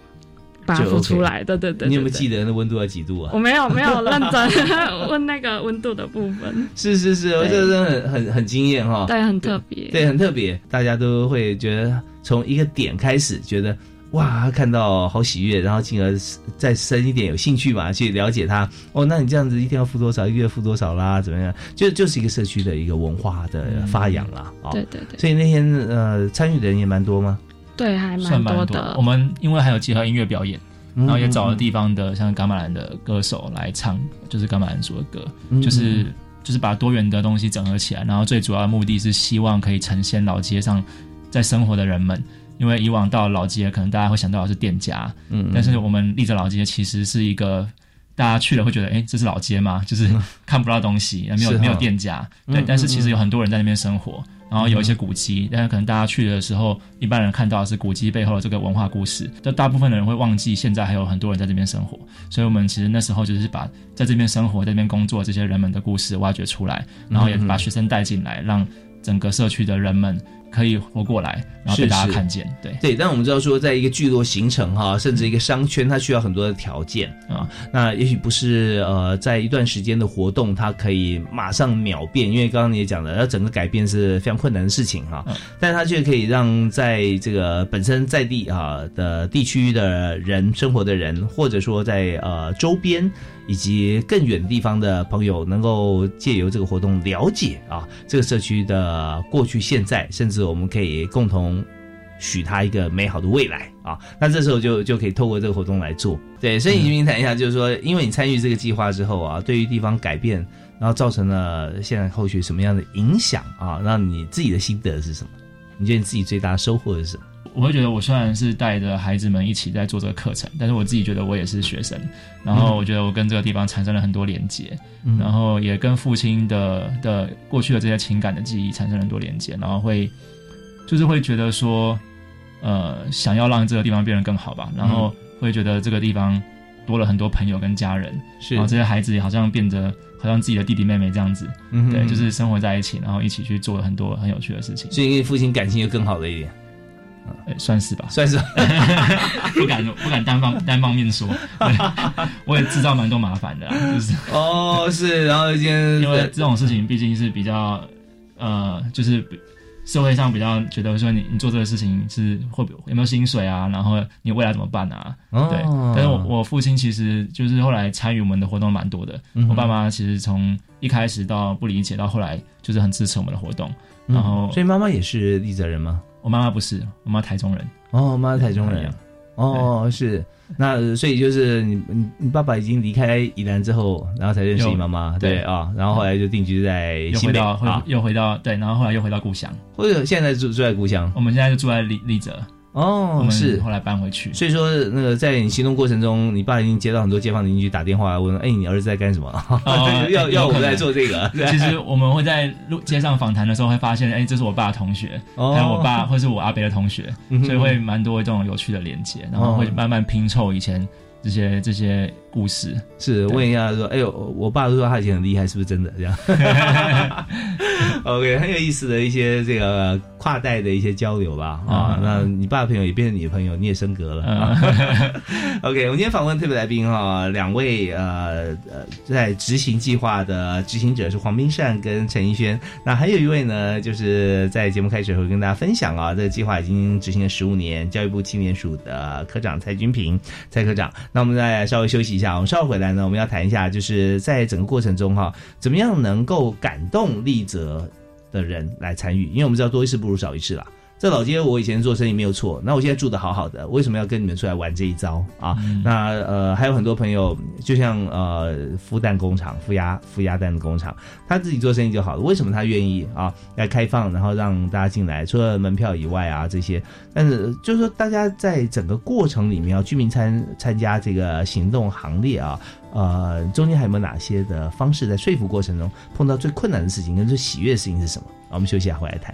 把它孵出来，对对对。你有没有记得那温度要几度啊？我没有，没有认真问那个温度的部分。是 是是，我觉得真的很很很惊艳哈。对，很特别。对，很特别，大家都会觉得从一个点开始，觉得哇，看到好喜悦，然后进而再深一点有兴趣嘛，去了解它。哦，那你这样子一天要付多少？一个月付多少啦？怎么样？就就是一个社区的一个文化的发扬啦。对对对。所以那天呃，参与的人也蛮多吗？对，还蛮多的。我们因为还有结合音乐表演，然后也找了地方的像伽马兰的歌手来唱，就是伽马兰族的歌，就是就是把多元的东西整合起来。然后最主要的目的是希望可以呈现老街上在生活的人们，因为以往到老街可能大家会想到的是店家，嗯，但是我们立着老街其实是一个。大家去了会觉得，哎，这是老街吗？就是 看不到东西，没有没有店家，对。但是其实有很多人在那边生活，然后有一些古迹，但是可能大家去的时候，一般人看到的是古迹背后的这个文化故事，但大部分的人会忘记现在还有很多人在这边生活。所以我们其实那时候就是把在这边生活、在这边工作这些人们的故事挖掘出来，然后也把学生带进来，让整个社区的人们。可以活过来，然后被大家看见，对对。但我们知道说，在一个聚落形成哈，甚至一个商圈，它需要很多的条件啊。那也许不是呃，在一段时间的活动，它可以马上秒变，因为刚刚你也讲了，要整个改变是非常困难的事情哈。但它却可以让在这个本身在地啊的地区的人生活的人，或者说在呃周边。以及更远地方的朋友，能够借由这个活动了解啊，这个社区的过去、现在，甚至我们可以共同许他一个美好的未来啊。那这时候就就可以透过这个活动来做。对，所以你谈一下，就是说，因为你参与这个计划之后啊，对于地方改变，然后造成了现在后续什么样的影响啊？那你自己的心得是什么？你觉得你自己最大的收获是什么？我会觉得，我虽然是带着孩子们一起在做这个课程，但是我自己觉得我也是学生。然后我觉得我跟这个地方产生了很多连接，然后也跟父亲的的过去的这些情感的记忆产生了很多连接。然后会就是会觉得说，呃，想要让这个地方变得更好吧。然后会觉得这个地方多了很多朋友跟家人，然后这些孩子也好像变得好像自己的弟弟妹妹这样子，对，就是生活在一起，然后一起去做很多很有趣的事情。所以父亲感情就更好了一点。算是吧，算是，不敢不敢单方单方面说，我也制造蛮多麻烦的，就是哦是，然后今天因为这种事情毕竟是比较呃，就是社会上比较觉得说你你做这个事情是会有没有薪水啊，然后你未来怎么办啊？对，但是我我父亲其实就是后来参与我们的活动蛮多的，我爸妈其实从一开始到不理解到后来就是很支持我们的活动，然后所以妈妈也是丽泽人吗？我妈妈不是，我妈台中人。哦，妈台中人。哦，是。那所以就是你你你爸爸已经离开宜兰之后，然后才认识你妈妈，对啊。然后后来就定居在新北啊，又回到对，然后后来又回到故乡，或者现在住住在故乡。我们现在就住在丽丽泽。哦，是后来搬回去，所以说那个在你行动过程中，你爸已经接到很多街坊邻居打电话问，哎，你儿子在干什么？要要我们来做这个？其实我们会在路街上访谈的时候会发现，哎，这是我爸的同学，还有我爸或是我阿伯的同学，所以会蛮多这种有趣的连接，然后会慢慢拼凑以前这些这些。故事是问一下说，哎呦，我爸都说他以前很厉害，是不是真的这样？OK，很有意思的一些这个跨代的一些交流吧啊。那你爸的朋友也变成你的朋友，你也升格了。OK，我们今天访问特别来宾哈，两位呃呃在执行计划的执行者是黄冰善跟陈逸轩，那还有一位呢，就是在节目开始会跟大家分享啊，这个计划已经执行了十五年，教育部青年署的科长蔡君平蔡科长。那我们再稍微休息一。下，我们稍后回来呢，我们要谈一下，就是在整个过程中哈，怎么样能够感动立泽的人来参与？因为我们知道多一事不如少一事啦。这老街我以前做生意没有错，那我现在住的好好的，为什么要跟你们出来玩这一招啊？那呃，还有很多朋友，就像呃，孵蛋工厂、孵鸭、孵鸭蛋的工厂，他自己做生意就好了，为什么他愿意啊来开放，然后让大家进来？除了门票以外啊，这些，但是就是说，大家在整个过程里面啊，居民参参加这个行动行列啊，呃，中间还有没有哪些的方式在说服过程中碰到最困难的事情跟最喜悦的事情是什么？我们休息一下，回来谈。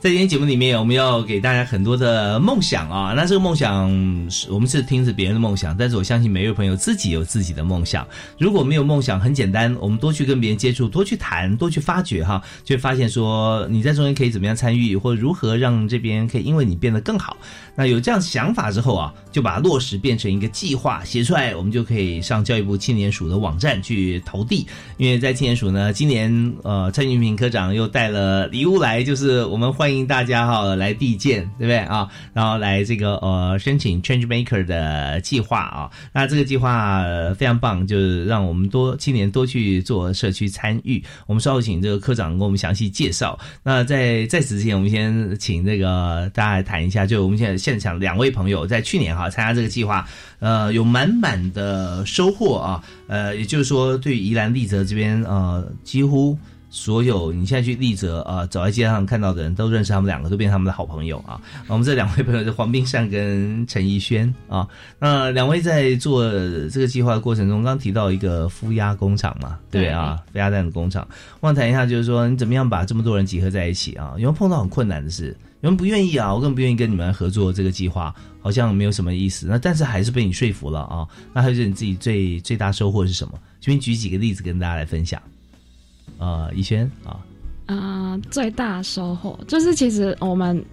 在今天节目里面，我们要给大家很多的梦想啊。那这个梦想，我们是听着别人的梦想，但是我相信每位朋友自己有自己的梦想。如果没有梦想，很简单，我们多去跟别人接触，多去谈，多去发掘哈，就会发现说你在中间可以怎么样参与，或如何让这边可以因为你变得更好。那有这样想法之后啊，就把落实变成一个计划写出来，我们就可以上教育部青年署的网站去投递。因为在青年署呢，今年呃，蔡俊平科长又带了礼物来，就是我们欢。欢迎大家哈来递件，对不对啊？然后来这个呃申请 Change Maker 的计划啊。那这个计划非常棒，就是让我们多青年多去做社区参与。我们稍后请这个科长跟我们详细介绍。那在在此之前，我们先请这个大家来谈一下，就我们现在现场两位朋友在去年哈参加这个计划，呃，有满满的收获啊。呃，也就是说，对宜兰丽泽这边呃，几乎。所有你现在去丽泽啊，走在街上看到的人都认识他们两个，都变成他们的好朋友啊。我们这两位朋友是黄冰善跟陈怡轩啊。那两位在做这个计划的过程中，刚提到一个孵鸭工厂嘛，对啊，孵鸭蛋的工厂。我想谈一下，就是说你怎么样把这么多人集合在一起啊？有没有碰到很困难的事？有人不愿意啊？我更不愿意跟你们合作这个计划，好像没有什么意思。那但是还是被你说服了啊。那还是你自己最最大收获是什么？请你举几个例子跟大家来分享。呃，以轩啊，呃，最大收获就是，其实我们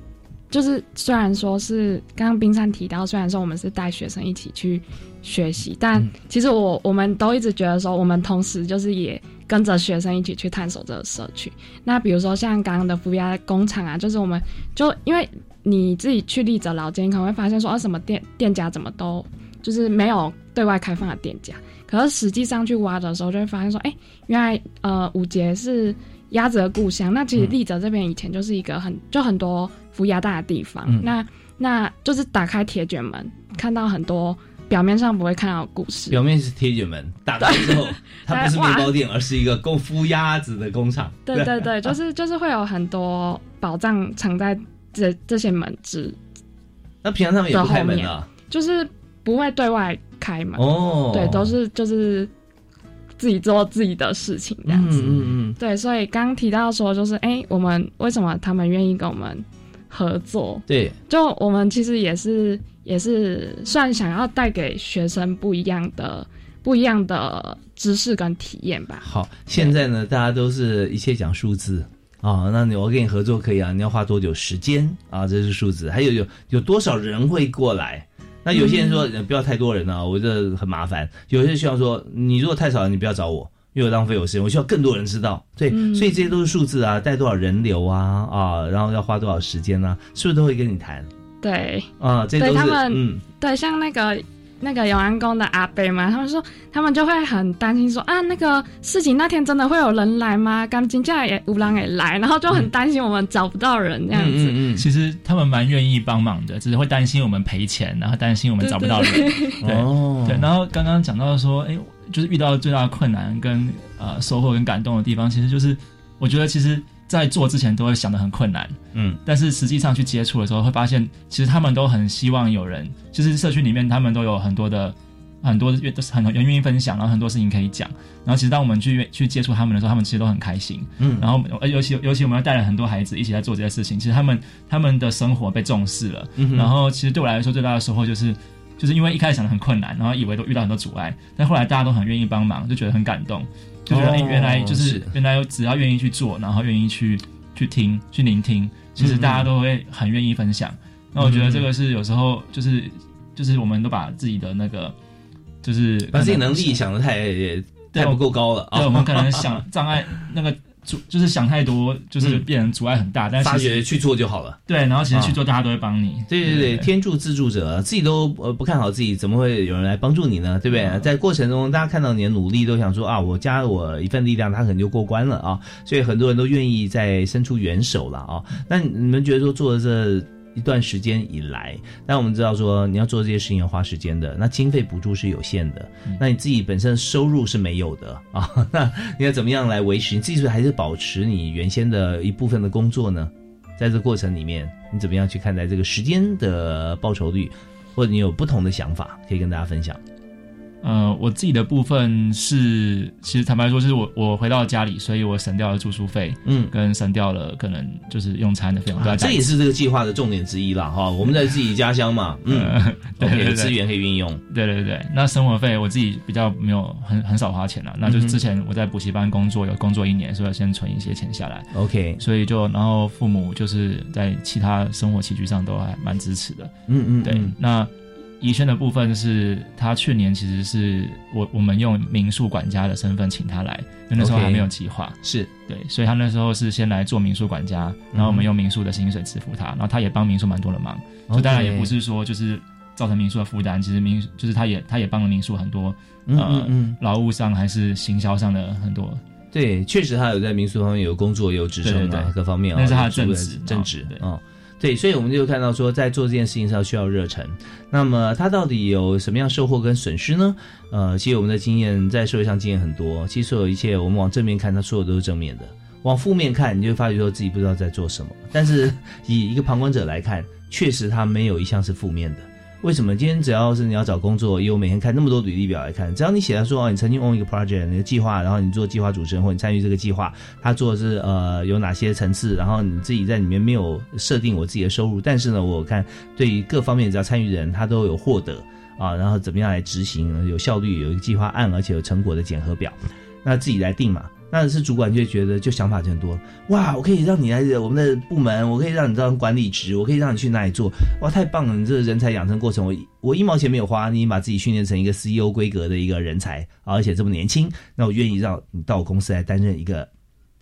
就是虽然说是刚刚冰山提到，虽然说我们是带学生一起去学习，但其实我我们都一直觉得说，我们同时就是也跟着学生一起去探索这个社区。那比如说像刚刚的福亚工厂啊，就是我们就因为你自己去立着老街，可能会发现说，啊，什么店店家怎么都就是没有对外开放的店家。可是实际上去挖的时候，就会发现说，哎，原来呃五节是鸭子的故乡。那其实立泽这边以前就是一个很就很多孵鸭蛋的地方。那那就是打开铁卷门，看到很多表面上不会看到的故事。表面是铁卷门，打开之后，它不是面包店，而是一个供孵鸭子的工厂。对对对，就是就是会有很多宝藏藏在这这些门之。那平常他们也不开门啊？就是不会对外。开嘛？哦，对，都是就是自己做自己的事情这样子。嗯嗯对，所以刚提到说，就是哎，我们为什么他们愿意跟我们合作？对，就我们其实也是也是算想要带给学生不一样的不一样的知识跟体验吧。好，现在呢，大家都是一切讲数字啊，那你我跟你合作可以啊，你要花多久时间啊？这是数字，还有有有多少人会过来？那有些人说不要太多人啊，我这很麻烦。有些人希望说，你如果太少了，你不要找我，因为浪费我时间。我需要更多人知道，对，所以这些都是数字啊，带多少人流啊啊，然后要花多少时间啊？是不是都会跟你谈？对，啊，这都是嗯，对，像那个。那个永安宫的阿伯嘛，他们说他们就会很担心，说啊，那个事情那天真的会有人来吗？刚进家也无人也来，然后就很担心我们找不到人这样子。嗯嗯，其实他们蛮愿意帮忙的，只是会担心我们赔钱，然后担心我们找不到人。对对，然后刚刚讲到说，哎，就是遇到最大的困难跟呃收获跟感动的地方，其实就是我觉得其实。在做之前都会想的很困难，嗯，但是实际上去接触的时候，会发现其实他们都很希望有人，就是社区里面他们都有很多的很多愿都是很多人愿意分享，然后很多事情可以讲，然后其实当我们去去接触他们的时候，他们其实都很开心，嗯，然后尤其尤其我们要带了很多孩子一起在做这些事情，其实他们他们的生活被重视了，然后其实对我来说最大的收获就是就是因为一开始想的很困难，然后以为都遇到很多阻碍，但后来大家都很愿意帮忙，就觉得很感动。就觉得原来就是原来只要愿意去做，然后愿意去去听去聆听，其实大家都会很愿意分享。那我觉得这个是有时候就是就是我们都把自己的那个就是把自己能力想的太太不够高了对，我们可能想障碍那个阻就是想太多，就是变成阻碍很大。但是发觉去做就好了。对，然后其实去做，大家都会帮你。对对对，天助自助者，自己都呃不看好自己，怎么会有人来帮助你呢？对不对？在过程中，大家看到你的努力，都想说啊，我加我一份力量，他可能就过关了啊。所以很多人都愿意再伸出援手了啊。那你们觉得说做这？一段时间以来，那我们知道说你要做这些事情要花时间的，那经费补助是有限的，那你自己本身收入是没有的啊，那你要怎么样来维持？你自己是还是保持你原先的一部分的工作呢？在这过程里面，你怎么样去看待这个时间的报酬率，或者你有不同的想法，可以跟大家分享。呃，我自己的部分是，其实坦白说，就是我我回到家里，所以我省掉了住宿费，嗯，跟省掉了可能就是用餐的费用。这也是这个计划的重点之一了哈。我们在自己家乡嘛，嗯，对，资源可以运用。对对对，那生活费我自己比较没有很很少花钱了，那就是之前我在补习班工作，有工作一年，所以要先存一些钱下来。OK，所以就然后父母就是在其他生活起居上都还蛮支持的。嗯嗯，对，那。宜轩的部分是他去年其实是我我们用民宿管家的身份请他来，因为那时候还没有计划，是。对，所以他那时候是先来做民宿管家，然后我们用民宿的薪水支付他，然后他也帮民宿蛮多的忙，就当然也不是说就是造成民宿的负担，其实民就是他也他也帮了民宿很多呃劳务上还是行销上的很多，对，确实他有在民宿方面有工作有职称啊，各方面那是他的正职正职，嗯。对，所以我们就看到说，在做这件事情上需要热忱。那么他到底有什么样收获跟损失呢？呃，其实我们的经验在社会上经验很多。其实所有一切，我们往正面看，他所有都是正面的；往负面看，你就会发觉说自己不知道在做什么。但是 以一个旁观者来看，确实他没有一项是负面的。为什么今天只要是你要找工作，因为我每天看那么多履历表来看，只要你写的说哦，你曾经 own 一个 project，你的计划，然后你做计划主持人或你参与这个计划，他做的是呃有哪些层次，然后你自己在里面没有设定我自己的收入，但是呢，我看对于各方面只要参与人他都有获得。啊，然后怎么样来执行，有效率，有一个计划案，而且有成果的检核表，那自己来定嘛。但是主管就觉得就想法就很多哇！我可以让你来我们的部门，我可以让你当管理职，我可以让你去那里做哇！太棒了！你这个人才养成过程，我我一毛钱没有花，你把自己训练成一个 CEO 规格的一个人才，而且这么年轻，那我愿意让你到我公司来担任一个。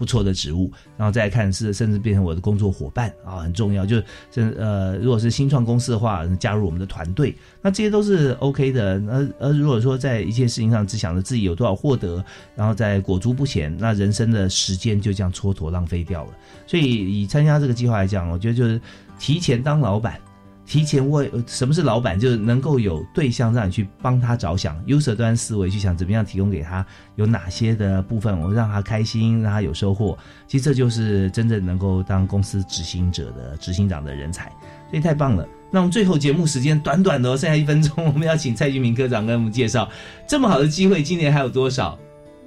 不错的职务，然后再看是甚至变成我的工作伙伴啊，很重要。就是呃，如果是新创公司的话，加入我们的团队，那这些都是 OK 的。而而如果说在一件事情上只想着自己有多少获得，然后在裹足不前，那人生的时间就这样蹉跎浪费掉了。所以以参加这个计划来讲，我觉得就是提前当老板。提前为什么是老板，就是能够有对象让你去帮他着想 use 端思维去想怎么样提供给他有哪些的部分，我让他开心，让他有收获。其实这就是真正能够当公司执行者的执行长的人才，所以太棒了。那我们最后节目时间短短的，剩下一分钟，我们要请蔡俊明科长跟我们介绍这么好的机会，今年还有多少？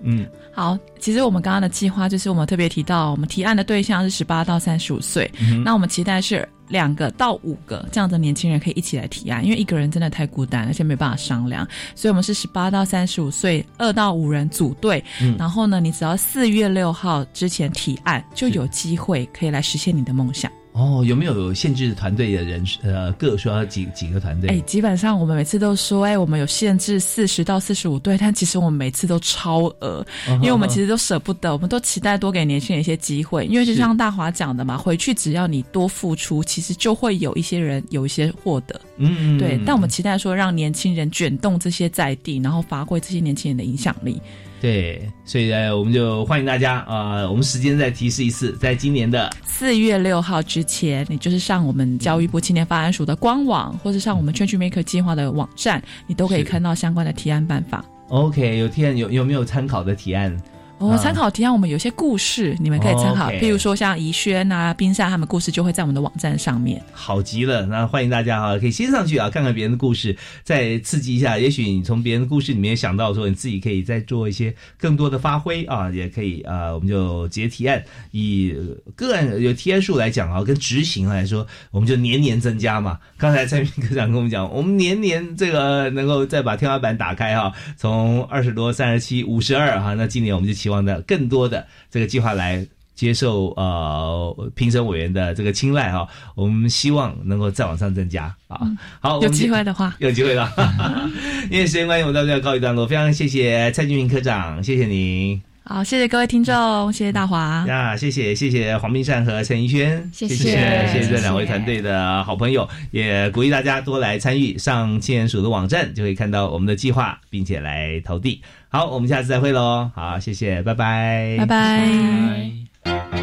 嗯，好，其实我们刚刚的计划就是我们特别提到，我们提案的对象是十八到三十五岁，那我们期待是。两个到五个这样的年轻人可以一起来提案，因为一个人真的太孤单，而且没办法商量，所以我们是十八到三十五岁，二到五人组队，然后呢，你只要四月六号之前提案，就有机会可以来实现你的梦想。哦，有没有限制团队的人？呃，各说几几个团队？哎，基本上我们每次都说，哎，我们有限制四十到四十五队，但其实我们每次都超额，因为我们其实都舍不得，我们都期待多给年轻人一些机会，因为就像大华讲的嘛，回去只要你多付出，其实就会有一些人有一些获得。嗯，对。但我们期待说，让年轻人卷动这些在地，然后发挥这些年轻人的影响力。对，所以呢，我们就欢迎大家啊！我们时间再提示一次，在今年的四月六号之前，你就是上我们教育部青年发展署的官网，或者上我们 Change Maker 计划的网站，你都可以看到相关的提案办法。OK，有提案有有没有参考的提案？哦，参考提案，我们有些故事，你们可以参考。譬如说像怡轩啊、冰山他们故事，就会在我们的网站上面。好极了，那欢迎大家哈，可以先上去啊，看看别人的故事，再刺激一下。也许你从别人的故事里面想到说，你自己可以再做一些更多的发挥啊，也可以啊。我们就直接提案，以个案有提案数来讲啊，跟执行来说，我们就年年增加嘛。刚才蔡明科长跟我们讲，我们年年这个能够再把天花板打开哈，从二十多、三十七、五十二哈，那今年我们就。希望呢更多的这个计划来接受呃评审委员的这个青睐哈，我们希望能够再往上增加啊。好，有机会的话，有机会的。因为时间关系，我们到这要告一段落。非常谢谢蔡俊明科长，谢谢您。好，谢谢各位听众，谢谢大华。呀，谢谢谢谢黄明善和陈怡轩，谢谢。谢谢这两位团队的好朋友，也鼓励大家多来参与，上青年署的网站就可以看到我们的计划，并且来投递。好，我们下次再会喽，好，谢谢，拜拜，拜拜。